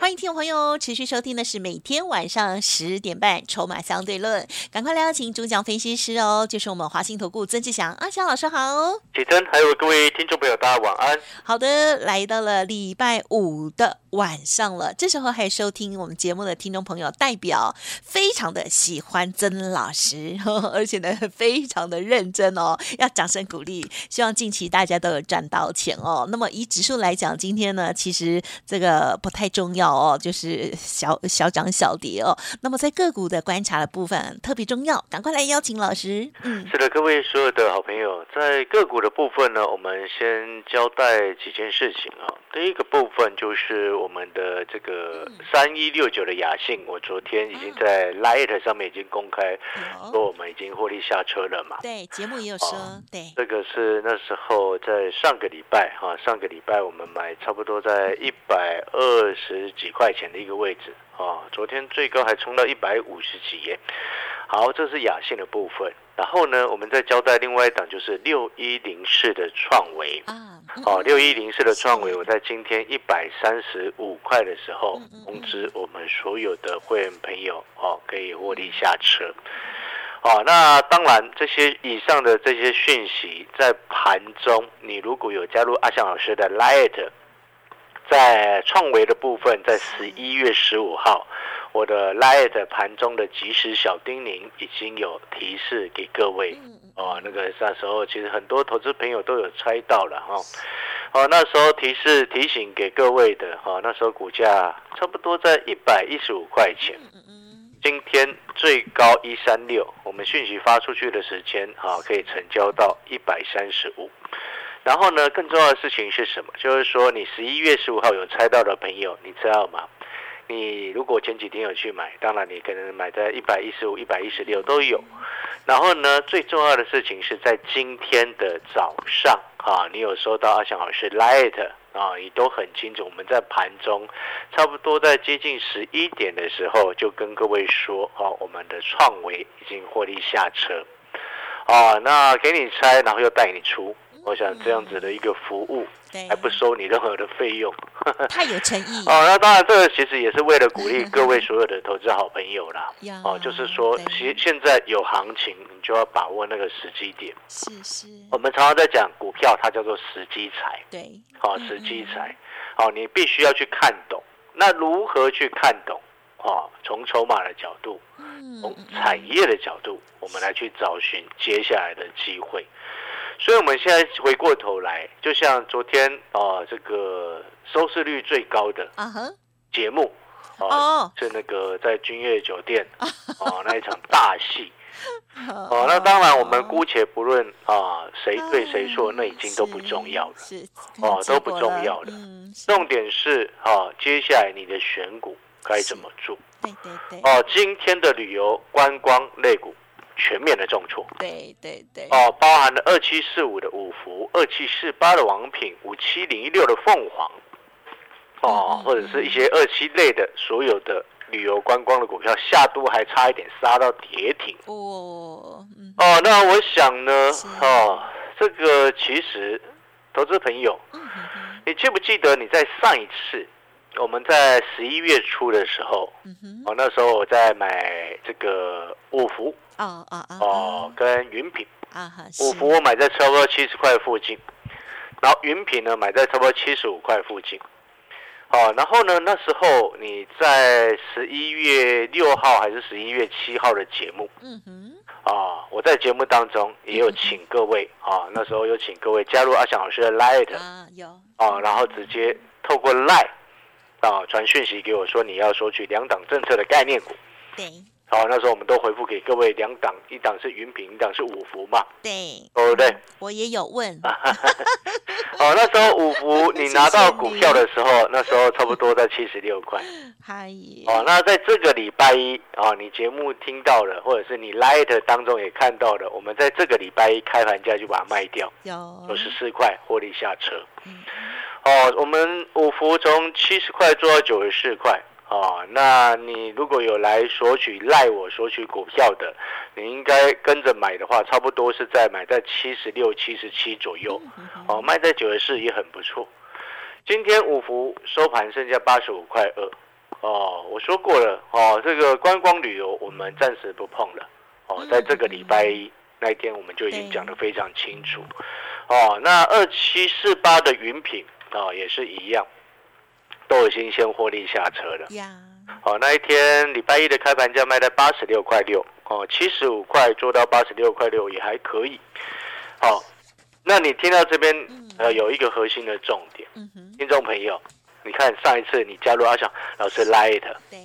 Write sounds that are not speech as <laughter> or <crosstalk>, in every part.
欢迎听众朋友持续收听的是每天晚上十点半《筹码相对论》，赶快来邀请主讲分析师哦，就是我们华兴投顾曾志祥阿祥老师好，启真，还有各位听众朋友，大家晚安。好的，来到了礼拜五的晚上了，这时候还收听我们节目的听众朋友，代表非常的喜欢曾老师，<laughs> 而且呢非常的认真哦，要掌声鼓励，希望近期大家都有赚到钱哦。那么以指数来讲，今天呢其实这个不太重要。哦，就是小小涨小跌哦。那么在个股的观察的部分特别重要，赶快来邀请老师。嗯，是的，各位所有的好朋友，在个股的部分呢，我们先交代几件事情啊。第一个部分就是我们的这个三一六九的雅信，我昨天已经在 Light 上面已经公开说我们已经获利下车了嘛。对，节目也有说，对，这个是那时候在上个礼拜哈，上个礼拜我们买差不多在一百二十。几块钱的一个位置啊，昨天最高还冲到一百五十几耶。好，这是雅信的部分。然后呢，我们再交代另外一档，就是六一零四的创维啊。哦，六一零四的创维，我在今天一百三十五块的时候通知我们所有的会员朋友哦，可以获利下车。哦，那当然，这些以上的这些讯息在盘中，你如果有加入阿翔老师的 Light。在创维的部分，在十一月十五号，我的 Light 盘中的即时小叮咛已经有提示给各位哦。那个那时候其实很多投资朋友都有猜到了哈。哦，那时候提示提醒给各位的哈，那时候股价差不多在一百一十五块钱。今天最高一三六，我们讯息发出去的时间哈，可以成交到一百三十五。然后呢，更重要的事情是什么？就是说，你十一月十五号有猜到的朋友，你知道吗？你如果前几天有去买，当然你可能买在一百一十五、一百一十六都有。然后呢，最重要的事情是在今天的早上啊，你有收到阿翔老师 Light 啊，你都很清楚。我们在盘中差不多在接近十一点的时候，就跟各位说啊，我们的创维已经获利下车啊，那给你猜，然后又带你出。我想这样子的一个服务，还不收你任何的费用，<laughs> 太有诚意哦。那当然，这个其实也是为了鼓励 <laughs> 各位所有的投资好朋友啦。哦，就是说，现现在有行情，你就要把握那个时机点。是是。我们常常在讲股票，它叫做时机财。对。好，时机财。好，你必须要去看懂。那如何去看懂？哦，从筹码的角度，从产业的角度，我们来去找寻接下来的机会。所以，我们现在回过头来，就像昨天啊，这个收视率最高的节目哦，是那个在君悦酒店 <laughs> 哦那一场大戏哦。那当然，我们姑且不论啊谁对谁错，那已经都不重要了，哦 <laughs> 都不重要了。重点是啊，接下来你的选股该怎么做？对对对。哦，今天的旅游观光类股。全面的重挫，对对对，哦，包含了二七四五的五福，二七四八的王品，五七零一六的凤凰，哦，或者是一些二七类的所有的旅游观光的股票，下都还差一点杀到跌停。哦，哦，那我想呢，哦，这个其实投资朋友，你记不记得你在上一次？我们在十一月初的时候，哦，那时候我在买这个五福，哦哦哦，跟云品，啊五福我买在差不多七十块附近，然后云品呢买在差不多七十五块附近，哦，然后呢那时候你在十一月六号还是十一月七号的节目，嗯哼，啊，我在节目当中也有请各位，啊，那时候有请各位加入阿翔老师的 Light，啊有，啊，然后直接透过 Light。啊，传讯息给我说你要索取两档政策的概念股。对。好，那时候我们都回复给各位两档，一档是云品，一档是五福嘛。对。对不对？我也有问。<laughs> 哦，那时候五福 <laughs> 你拿到股票的时候，那时候差不多在七十六块。<laughs> 嗨，哦，那在这个礼拜一哦，你节目听到了，或者是你 Light 当中也看到了，我们在这个礼拜一开盘价就把它卖掉，有九十四块获利下车。嗯哦，我们五福从七十块做到九十四块。哦，那你如果有来索取赖我索取股票的，你应该跟着买的话，差不多是在买在七十六、七十七左右。哦，卖在九十四也很不错。今天五福收盘剩下八十五块二。哦，我说过了，哦，这个观光旅游我们暂时不碰了。哦，在这个礼拜一那一天，我们就已经讲得非常清楚。哦，那二七四八的云品啊，也是一样，都已经先获利下车了。呀，哦，那一天礼拜一的开盘价卖在八十六块六，哦，七十五块做到八十六块六也还可以。好，那你听到这边呃有一个核心的重点，听众朋友，你看上一次你加入阿翔老师 Light 对。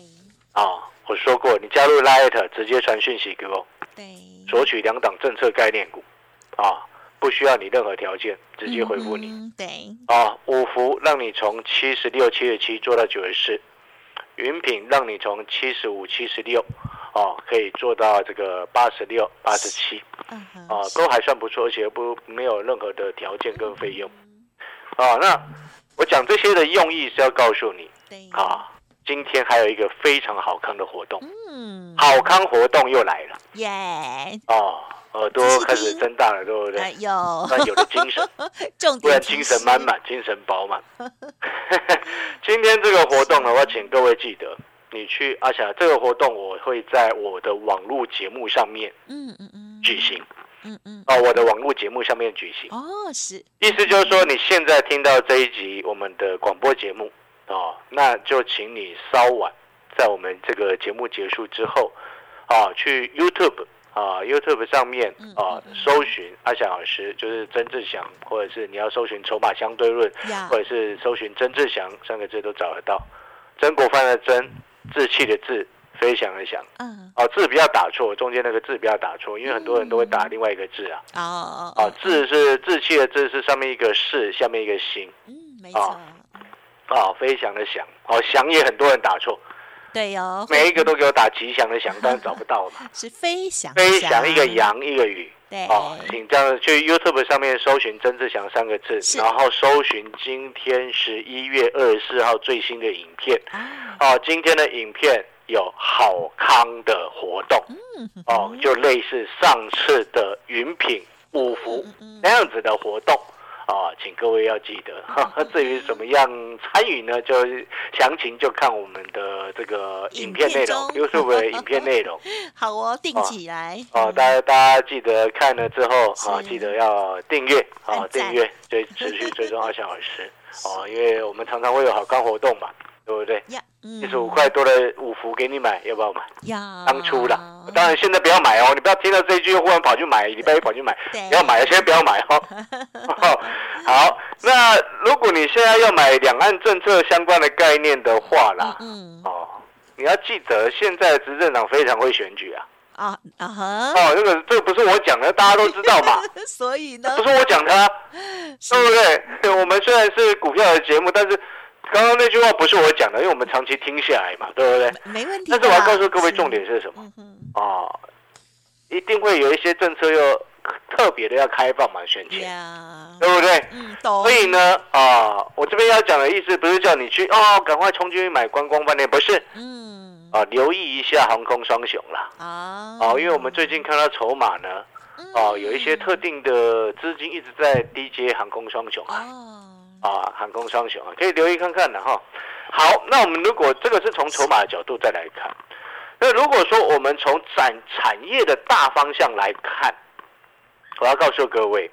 啊，我说过你加入 Light 直接传讯息给我，对，索取两档政策概念股。啊，不需要你任何条件，直接回复你。嗯对，啊，五福让你从七十六、七十七做到九十四，云品让你从七十五、七十六，哦，可以做到这个八十六、八十七，都还算不错，而且不没有任何的条件跟费用。啊，那我讲这些的用意是要告诉你，啊，今天还有一个非常好康的活动，嗯，好康活动又来了。耶，哦，耳朵开始听睁大了，对不对？哎有，那有了精神。<laughs> 重点不然精神示满满，精神饱满。<laughs> 今天这个活动呢，我要请各位记得，你去阿霞这个活动，我会在我的网络节目上面嗯嗯嗯，举行嗯嗯，哦，我的网络节目上面举行。哦是，意思就是说，你现在听到这一集我们的广播节目哦，那就请你稍晚，在我们这个节目结束之后啊，去 YouTube 啊 YouTube 上面啊搜寻阿翔老师，就是曾志祥，或者是你要搜寻筹码相对论，或者是搜寻曾志祥三个字都找得到。曾国藩的曾，志气的志，飞翔的翔。嗯，哦，字不要打错，中间那个字不要打错，因为很多人都会打另外一个字啊。哦啊，志是志气的志是上面一个士，下面一个心。嗯没错，啊，飞翔的翔，哦，翔也很多人打错，对哦，每一个都给我打吉祥的祥，但是找不到嘛。<laughs> 是飞翔，飞翔一个，羊一个雨，对，哦，请这样去 YouTube 上面搜寻曾志祥三个字，然后搜寻今天十一月二十四号最新的影片。啊，哦，今天的影片有好康的活动，嗯哦，就类似上次的云品五福那样子的活动。啊，请各位要记得。至于怎么样参与呢？就详情就看我们的这个影片内容影片中，YouTube 的影片内容。<laughs> 好哦，定起来，哦，大家大家记得看了之后啊，是记得要订阅啊订阅追持续追踪阿翔老师 <laughs> 哦，因为我们常常会有好康活动嘛，对不对？呀，嗯七十五块多的五福给你买，要不要买？呀，当初啦，当然现在不要买哦，你不要听到这一句忽然跑去买，礼拜一跑去买，要买了，现在不要买哦。<laughs> 哦好，那如果你现在要买两岸政策相关的概念的话啦，嗯哦，你要记得现在的执政党非常会选举啊。啊啊哈，哦，这个这个不是我讲的，大家都知道嘛，<laughs> 所以呢不，是我讲的、<laughs> 啊，对不对？我们虽然是股票的节目，但是刚刚那句话不是我讲的，因为我们长期听下来嘛，对不对？没问题。但是我要告诉各位重点是什么？嗯，哦，一定会有一些政策又特别的要开放嘛，选前，呀，对不对？嗯，懂。所以呢，啊，我这边要讲的意思不是叫你去哦，赶快冲进去买观光饭店，不是嗯，啊，留意一下航空双雄啦。啊，哦，因为我们最近看到筹码呢，嗯哦，有一些特定的资金一直在低接航空双雄啊，哦，啊，航空双雄啊，可以留意看看的哈。好，那我们如果这个是从筹码的角度再来看，那如果说我们从产产业的大方向来看，我要告诉各位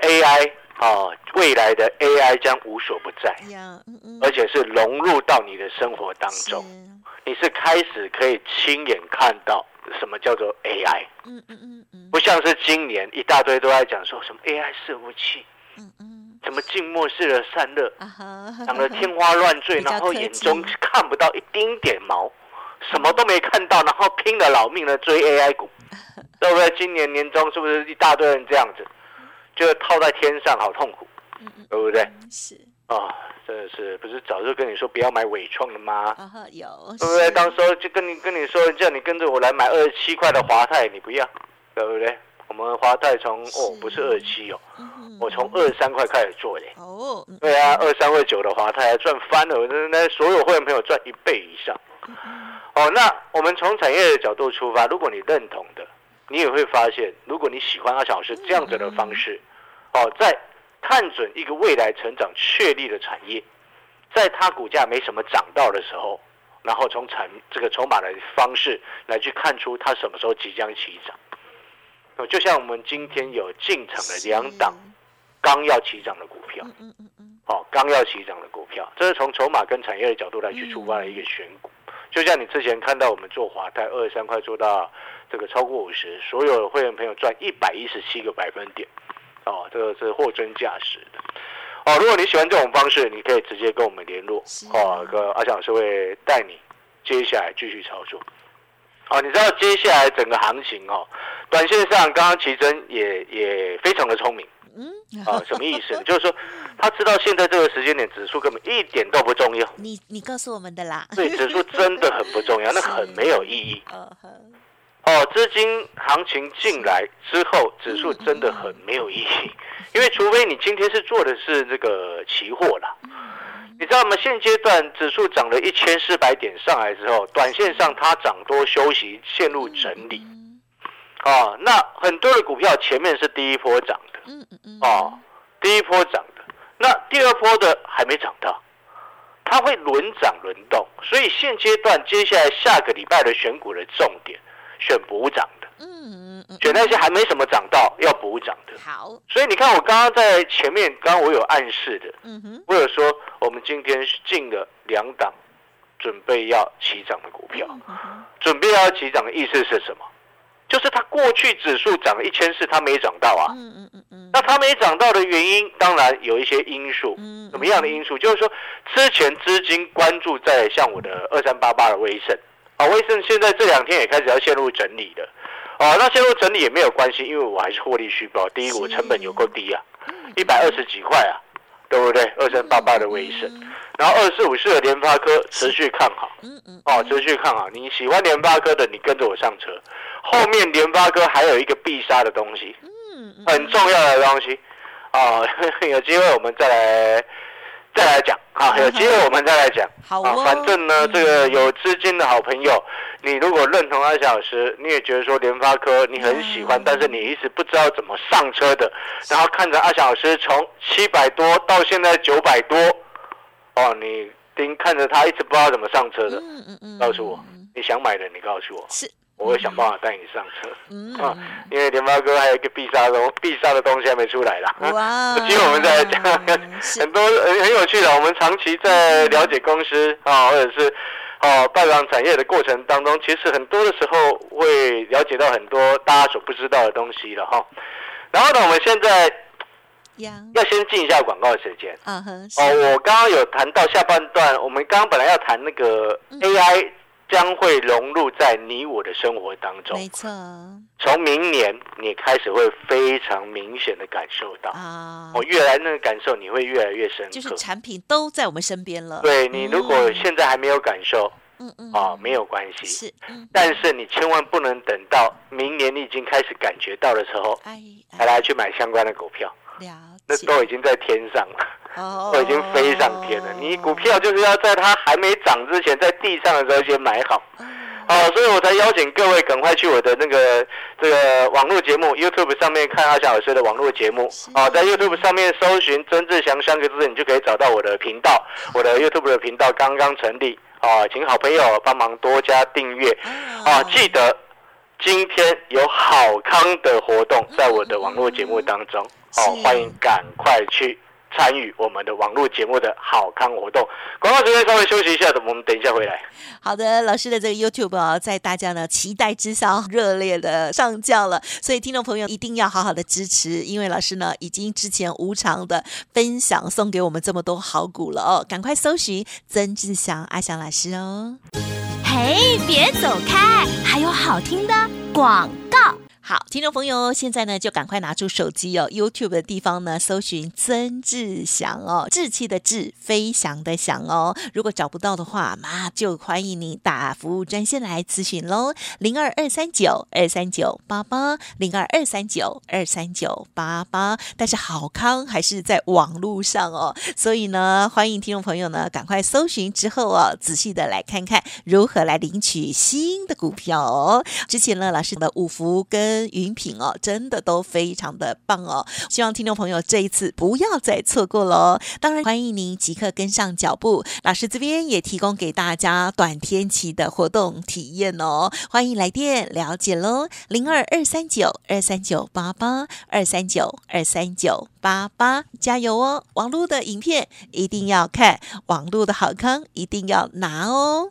，AI 啊，未来的 AI 将无所不在，而且是融入到你的生活当中，你是开始可以亲眼看到什么叫做 AI。嗯嗯嗯嗯。不像是今年一大堆都在讲说什么 AI 伺服器，什么静默式的散热，讲的天花乱坠，然后眼中 <laughs> 看不到一丁点毛，什么都没看到，然后拼了老命的追 AI 股，<laughs> 对不对？今年年终是不是一大堆人这样子，就套在天上，好痛苦对不对？嗯是，啊，真的是不是早就跟你说不要买伟创了吗？啊哈，有，对不对？是当时候就跟你跟你说，叫你跟着我来买二十七块的华泰，你不要，对不对？我们华泰从哦不是二七哦，嗯我从二三块开始做嘞。哦，嗯对啊，二三二九的华泰还赚翻了，那那所有会员朋友赚一倍以上。哦，那我们从产业的角度出发，如果你认同的，你也会发现，如果你喜欢阿小老师这样子的方式，哦，在看准一个未来成长确立的产业，在它股价没什么涨到的时候，然后从产这个筹码的方式来去看出它什么时候即将起涨。哦，就像我们今天有进场的两档刚要起涨的股票，嗯嗯嗯嗯，哦，刚要起涨的股票，这是从筹码跟产业的角度来去出发的一个选股。就像你之前看到我们做华泰二十三块做到这个超过五十，所有的会员朋友赚一百一十七个百分点，哦，这个是货真价实的。哦，如果你喜欢这种方式，你可以直接跟我们联络是，哦，跟阿翔老师会带你接下来继续操作。哦，你知道接下来整个行情哦，短线上刚刚奇珍也也非常的聪明。嗯，啊，什么意思呢？就是说，他知道现在这个时间点指数根本一点都不重要，你你告诉我们的啦，对，指数真的很不重要，<laughs> 那很没有意义。哦，资金行情进来之后，指数真的很没有意义，因为除非你今天是做的是这个期货啦。你知道吗？现阶段指数涨了一千四百点上来之后，短线上它涨多休息，陷入整理。嗯哦，那很多的股票前面是第一波涨的，嗯嗯嗯，哦，第一波涨的，那第二波的还没涨到，它会轮涨轮动，所以现阶段接下来下个礼拜的选股的重点，选补涨的，嗯嗯嗯，选那些还没什么涨到要补涨的。好，所以你看，我刚刚在前面，刚刚我有暗示的，嗯哼，我有说我们今天进了两档准备要起涨的股票，嗯，准备要起涨的意思是什么？就是它过去指数涨了一千四，它没涨到啊。嗯嗯嗯嗯，那它没涨到的原因，当然有一些因素。嗯什么样的因素？就是说，之前资金关注在像我的二三八八的威盛啊，威盛现在这两天也开始要陷入整理了。哦、那陷入整理也没有关系，因为我还是获利续报。第一，我成本有够低啊，一百二十几块啊，对不对？二三八八的威盛，然后二四五四的联发科持续看好。嗯嗯，哦，持续看好。你喜欢联发科的，你跟着我上车。后面联发科还有一个必杀的东西，很重要的东西。哦，<laughs> 有机会我们再来再来讲啊，有机会我们再来讲。啊好哦，反正呢，这个有资金的好朋友，你如果认同阿小老师，你也觉得说联发科你很喜欢，嗯。但是你一直不知道怎么上车的，然后看着阿小老师从七百多到现在九百多，哦，你盯看着他一直不知道怎么上车的，嗯嗯嗯，告诉我你想买的，你告诉我，是，我会想办法带你上车。嗯啊，因为联发哥还有一个必杀的必杀的东西还没出来啦。哇，有机会我们再来讲，很多很很有趣的。我们长期在了解公司啊，或者是哦拜访产业的过程当中，其实很多的时候会了解到很多大家所不知道的东西了哈。然后呢，我们现在呀，要先进一下广告时间。啊哼，是哦，我刚刚有谈到下半段，我们刚刚本来要谈那个嗯 AI 将会融入在你我的生活当中。没错。从明年你开始会非常明显的感受到，啊，哦，越来那个感受你会越来越深刻。就是产品都在我们身边了，对你如果嗯现在还没有感受，嗯嗯啊，没有关系。是，嗯，但是你千万不能等到明年你已经开始感觉到的时候，哎，才来去买相关的股票，了那，都已经在天上了，哦都已经飞上天了。你股票就是要在它还没涨之前，在地上的时候先买好。哦，所以我才邀请各位赶快去我的那个这个网络节目 YouTube 上面看阿翔老师的网络节目是。哦，在 YouTube 上面搜寻曾志祥三个字，你就可以找到我的频道。我的 YouTube 的频道刚刚成立，啊，请好朋友帮忙多加订阅。啊，记得今天有好康的活动在我的网络节目当中。哦是，欢迎赶快去参与我们的网络节目的好康活动。广告时间稍微休息一下，我们等一下回来。好的，老师的这个 YouTube 啊，在大家的期待之下，热烈的上架了，所以听众朋友一定要好好的支持，因为老师呢已经之前无偿的分享送给我们这么多好股了哦，赶快搜寻曾志祥阿祥老师哦。嘿，别走开，还有好听的广告。好，听众朋友，现在呢就赶快拿出手机哦，YouTube 的地方呢搜寻曾志祥哦，志气的志，飞翔的翔哦。如果找不到的话，妈就欢迎你打服务专线来咨询喽，零二二三九二三九八八，零二二三九二三九八八。但是好康还是在网络上哦，所以呢，欢迎听众朋友呢赶快搜寻之后哦，仔细的来看看如何来领取新的股票哦。之前呢，老师的五福跟云品哦，真的都非常的棒哦！希望听众朋友这一次不要再错过喽。当然，欢迎您即刻跟上脚步。老师这边也提供给大家短天期的活动体验哦，欢迎来电了解喽。零二二三九二三九八八二三九二三九八八，加油哦！网络的影片一定要看，网络的好康一定要拿哦。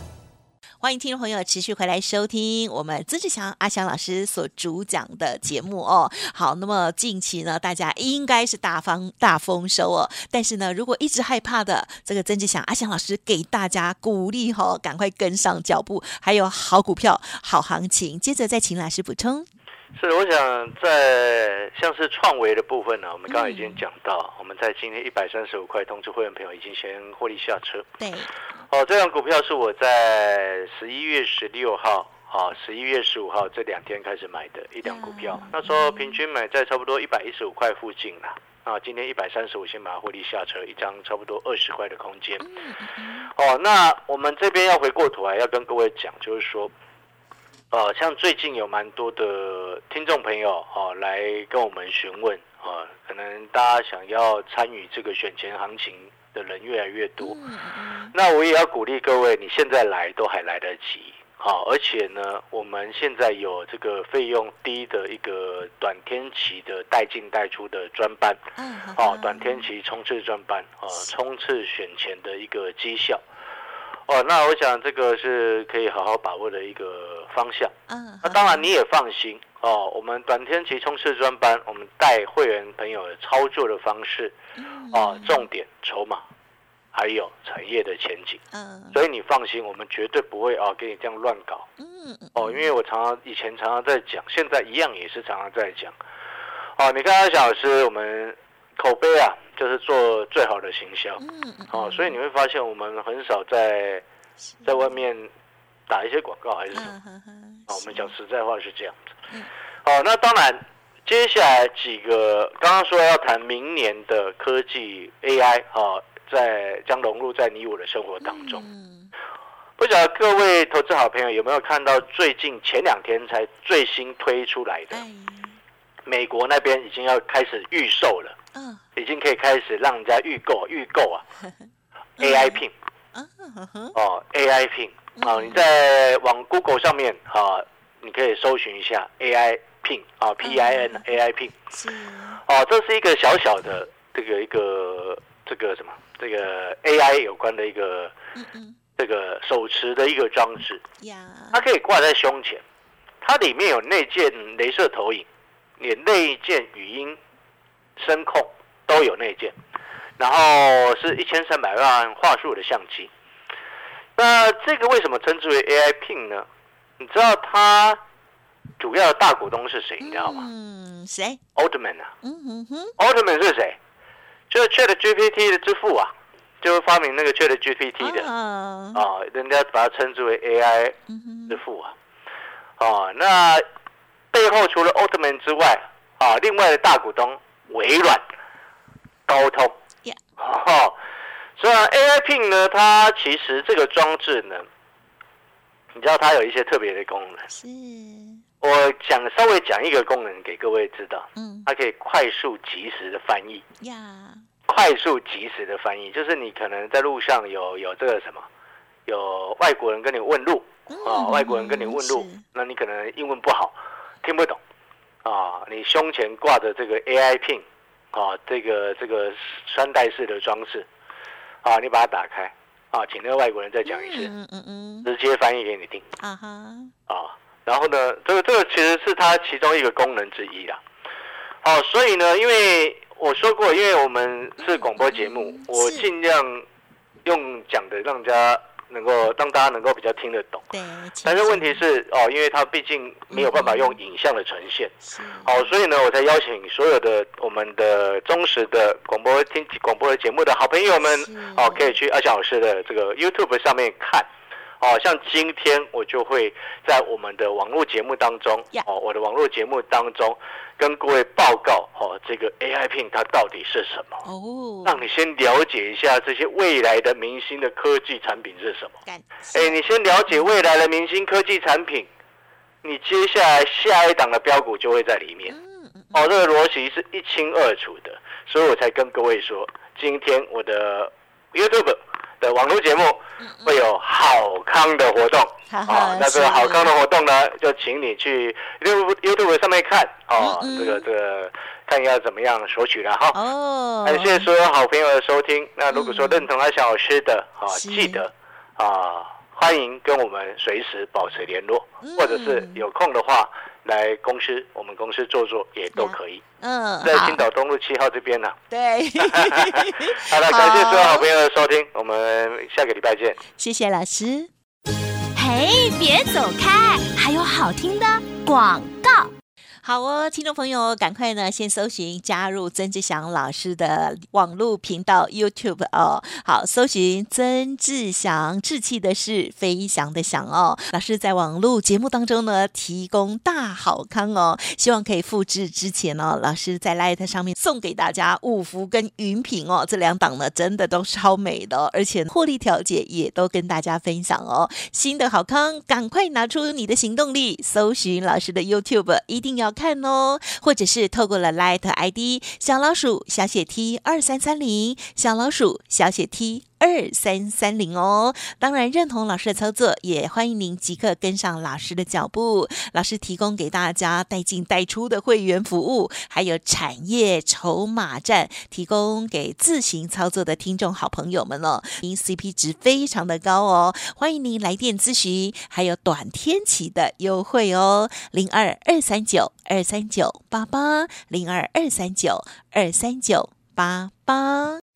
欢迎听众朋友持续回来收听我们曾志祥阿祥老师所主讲的节目哦。好，那么近期呢，大家应该是大方大丰收哦。但是呢，如果一直害怕的，这个曾志祥阿祥老师给大家鼓励哈，赶快跟上脚步，还有好股票、好行情。接着再请老师补充。是，我想在像是创维的部分呢，我们刚刚已经讲到，我们在今天一百三十五块通知会员朋友已经先获利下车。对，哦，这张股票是我在十一月十六号、啊十一月十五号这两天开始买的一张股票，那时候平均买在差不多一百一十五块附近啦。啊，今天一百三十五，先把它获利下车，一张差不多二十块的空间。哦，那我们这边要回过头来要跟各位讲，就是说。呃，像最近有蛮多的听众朋友哦，来跟我们询问啊，可能大家想要参与这个选前行情的人越来越多。那我也要鼓励各位，你现在来都还来得及，好，而且呢，我们现在有这个费用低的一个短天期的带进带出的专班，哦，短天期冲刺专班，啊，冲刺选前的一个绩效。哦，那我想这个是可以好好把握的一个方向。嗯，那当然你也放心哦。我们短天期冲刺专班，我们带会员朋友的操作的方式，哦，重点筹码，还有产业的前景。嗯，所以你放心，我们绝对不会啊给你这样乱搞。嗯哦，因为我常常以前常常在讲，现在一样也是常常在讲。哦，你看阿小老师，我们口碑啊。就是做最好的行销，嗯哦，所以你会发现我们很少在在外面打一些广告，还是什么？哦，我们讲实在话是这样子。哦，那当然，接下来几个刚刚说要谈明年的科技 AI，哦，在将融入在你我的生活当中。不晓得各位投资好朋友有没有看到最近前两天才最新推出来的，美国那边已经要开始预售了。嗯，已经可以开始让人家预购预购啊，<laughs> AI Pin，哦，AI Pin，哦，你在往 Google 上面啊，你可以搜寻一下 AI Pin 啊，P I N AI Pin，哦，这是一个小小的这个一个这个什么这个 AI 有关的一个这个手持的一个装置，它可以挂在胸前，它里面有内建镭射投影，也内建语音。声控都有内建，然后是一千三百万画素的相机。那这个为什么称之为 AI Pin 呢？你知道它主要的大股东是谁？你知道吗？嗯，谁？Altman 啊。嗯哼哼。Altman 是谁？就是 Chat GPT 的之父啊，就是发明那个 Chat GPT 的啊，人家把它称之为 AI 之父啊。哦，那背后除了 Altman 之外啊，另外的大股东。微软、高通，哦，所以 AI Pin 呢，它其实这个装置呢，你知道它有一些特别的功能。是，我讲稍微讲一个功能给各位知道。嗯，它可以快速及时的翻译。呀，快速及时的翻译，就是你可能在路上有有这个什么，有外国人跟你问路啊，外国人跟你问路，那你可能英文不好，听不懂。啊，你胸前挂着这个 AI Pin 啊，这个这个穿戴式的装置啊，你把它打开啊，请那个外国人再讲一次，嗯嗯嗯，直接翻译给你听啊哈，啊。然后呢，这个这个其实是它其中一个功能之一啦。好，所以呢，因为我说过，因为我们是广播节目，我尽量用讲的让人家能够让大家能够比较听得懂。对，但是问题是哦，因为它毕竟没有办法用影像的呈现，是。好，所以呢，我才邀请所有的我们的忠实的广播听广播的节目的好朋友们，哦，可以去阿翔老师的这个 YouTube 上面看。哦，像今天我就会在我们的网络节目当中呀，哦，我的网络节目当中跟各位报告，哦，这个 AI Pin 它到底是什么，哦，让你先了解一下这些未来的明星的科技产品是什么。哎，你先了解未来的明星科技产品，你接下来下一档的标股就会在里面。哦，这个逻辑是一清二楚的，所以我才跟各位说，今天我的 YouTube 的网络节目会有好康的活动。啊，那这个好康的活动呢，就请你去 YouTube YouTube 上面看哦，嗯嗯这个这个看要怎么样索取了哈。哦，感谢所有好朋友的收听。那如果说认同阿小老师的啊，记得啊，欢迎跟我们随时保持联络，嗯或者是有空的话来公司，我们公司坐坐也都可以。嗯，在青岛东路七号这边呢。对，<laughs> <laughs> 好了，感谢所有好朋友的收听，我们下个礼拜见。谢谢老师。嘿，别走开，还有好听的广告。好哦，听众朋友，赶快呢先搜寻加入曾志祥老师的网络频道 YouTube 哦。好，搜寻曾志祥，志气的是飞翔的翔哦。老师在网络节目当中呢提供大好康哦，希望可以复制之前哦，老师在 Light 上面送给大家五福跟云品哦，这两档呢真的都超美的、哦，而且获利调节也都跟大家分享哦。新的好康，赶快拿出你的行动力，搜寻老师的 YouTube，一定要看哦，或者是透过了 Light ID 小老鼠小写 T 二三三零小老鼠小写 T。二三三零哦，当然认同老师的操作，也欢迎您即刻跟上老师的脚步。老师提供给大家带进带出的会员服务，还有产业筹码站，提供给自行操作的听众好朋友们哦。您 CP 值非常的高哦，欢迎您来电咨询，还有短天期的优惠哦，零二二三九二三九八八零二二三九二三九八八。